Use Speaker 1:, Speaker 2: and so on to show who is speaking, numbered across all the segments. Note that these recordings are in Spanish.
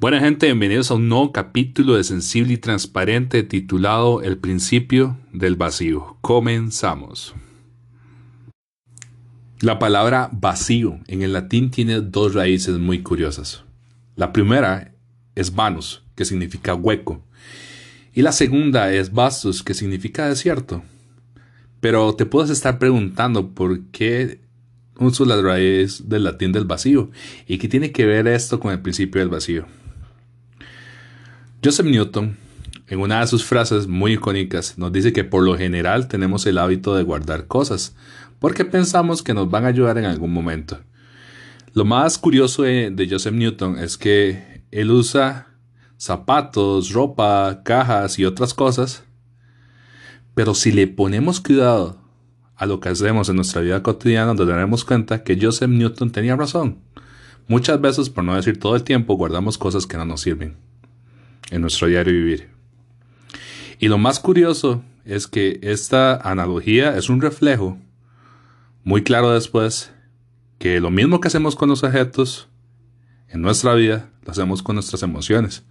Speaker 1: Buena gente, bienvenidos a un nuevo capítulo de Sensible y Transparente titulado El principio del vacío. Comenzamos. La palabra vacío en el latín tiene dos raíces muy curiosas. La primera es vanus, que significa hueco, y la segunda es vastus, que significa desierto. Pero te puedes estar preguntando por qué uso la raíz del latín del vacío y qué tiene que ver esto con el principio del vacío. Joseph Newton, en una de sus frases muy icónicas, nos dice que por lo general tenemos el hábito de guardar cosas, porque pensamos que nos van a ayudar en algún momento. Lo más curioso de, Joseph Newton es que él usa zapatos, ropa, cajas y otras cosas, pero si le ponemos cuidado a lo que hacemos en nuestra vida cotidiana, nos daremos cuenta que Joseph Newton tenía razón. Muchas veces, por no decir todo el tiempo, guardamos cosas que no nos sirven en nuestro diario vivir. Y lo más curioso es que esta analogía es un reflejo muy claro después que lo mismo que hacemos con los objetos en nuestra vida, lo hacemos con nuestras emociones.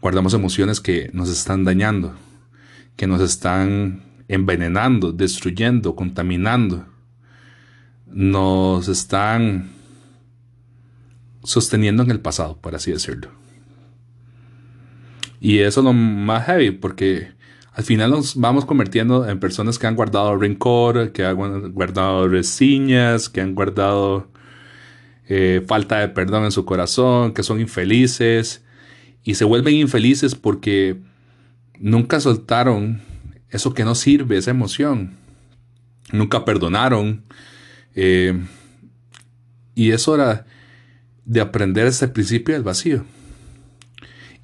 Speaker 1: Guardamos emociones que nos están dañando, que nos están envenenando, destruyendo, contaminando. Nos están sosteniendo en el pasado, por así decirlo. Y eso es lo más heavy, porque al final nos vamos convirtiendo en personas que han guardado rencor, que han guardado resiñas, que han guardado eh, falta de perdón en su corazón, que son infelices. Y se vuelven infelices porque nunca soltaron eso que no sirve, esa emoción. Nunca perdonaron. Eh, y es hora de aprender ese principio del vacío.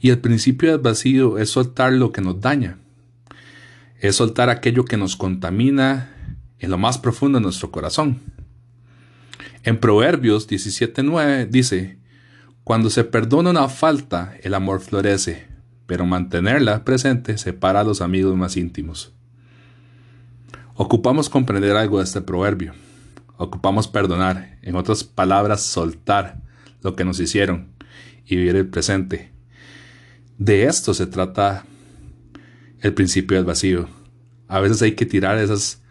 Speaker 1: Y el principio del vacío es soltar lo que nos daña. Es soltar aquello que nos contamina en lo más profundo de nuestro corazón. En Proverbios 17.9 dice, Cuando se perdona una falta, el amor florece, pero mantenerla presente separa a los amigos más íntimos. Ocupamos comprender algo de este proverbio. Ocupamos perdonar, en otras palabras, soltar lo que nos hicieron y vivir el presente de esto se trata el principio del vacío. A veces hay que tirar esas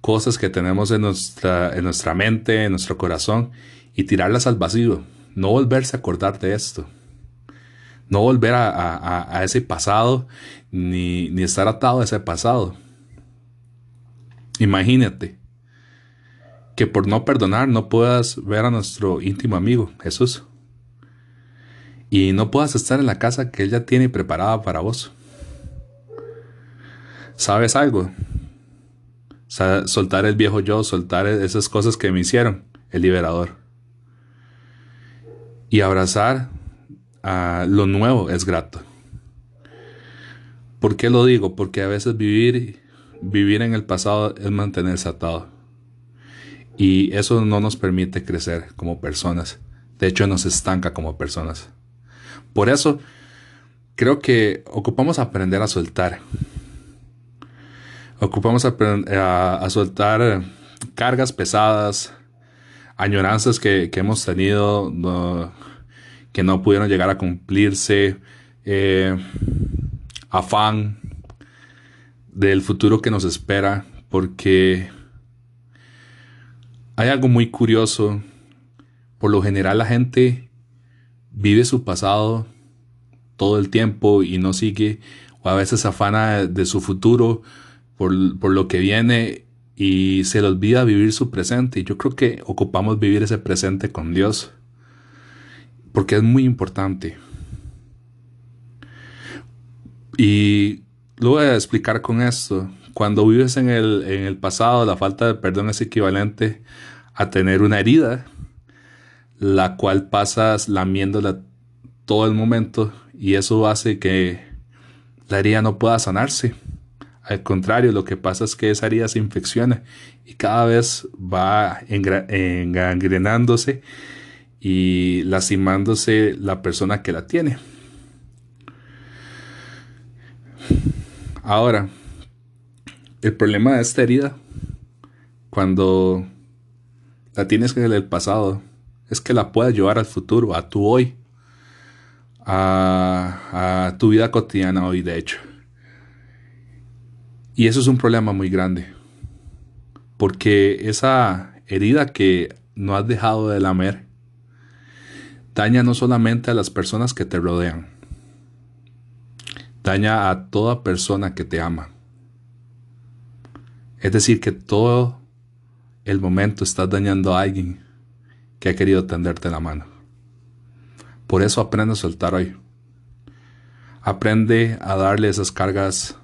Speaker 1: cosas que tenemos en nuestra, en nuestra mente, en nuestro corazón, y tirarlas al vacío. No volverse a acordar de esto. No volver a, ese pasado, ni, ni estar atado a ese pasado. Imagínate que por no perdonar no puedas ver a nuestro íntimo amigo, Jesús y no puedas estar en la casa que Él ya tiene preparada para vos. ¿Sabes algo? soltar el viejo yo, soltar esas cosas que me hicieron, el liberador. Y abrazar a lo nuevo es grato. ¿Por qué lo digo? Porque a veces vivir, vivir en el pasado es mantenerse atado. Y eso no nos permite crecer como personas. De hecho, nos estanca como personas. Por eso, creo que ocupamos aprender a soltar. Ocupamos a, a, soltar cargas pesadas, añoranzas que, hemos tenido que no pudieron llegar a cumplirse, eh, afán del futuro que nos espera, porque hay algo muy curioso. Por lo general la gente vive su pasado todo el tiempo y no sigue, o a veces afana de su futuro por, lo que viene y se le olvida vivir su presente. Y yo creo que ocupamos vivir ese presente con Dios, porque es muy importante. Y lo voy a explicar con esto. Cuando vives en el, en el pasado, la falta de perdón es equivalente a tener una herida la cual pasas lamiéndola todo el momento y eso hace que la herida no pueda sanarse. Al contrario, lo que pasa es que esa herida se infecciona y cada vez va engangrenándose y lastimándose la persona que la tiene. Ahora, El problema de esta herida, cuando la tienes en el pasado, es que la puedes llevar al futuro, a tu hoy, a tu vida cotidiana hoy, de hecho. Y eso es un problema muy grande, porque esa herida que no has dejado de lamer daña no solamente a las personas que te rodean, daña a toda persona que te ama. Es decir, que todo el momento estás dañando a alguien que ha querido tenderte la mano. Por eso aprende a soltar hoy. Aprende a darle esas cargas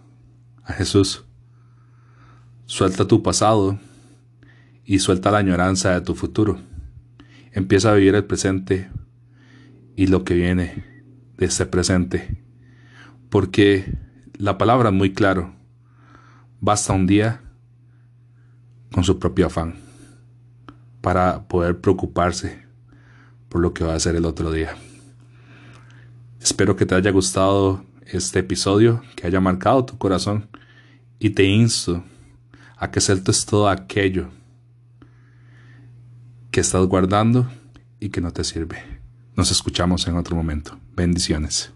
Speaker 1: a Jesús. Suelta tu pasado y suelta la añoranza de tu futuro. Empieza a vivir el presente y lo que viene de ese presente. Porque la palabra es muy claro. Basta un día con su propio afán para poder preocuparse por lo que va a ser el otro día. Espero que te haya gustado este episodio, que haya marcado tu corazón y te insto a que sueltes todo aquello que estás guardando y que no te sirve. Nos escuchamos en otro momento. Bendiciones.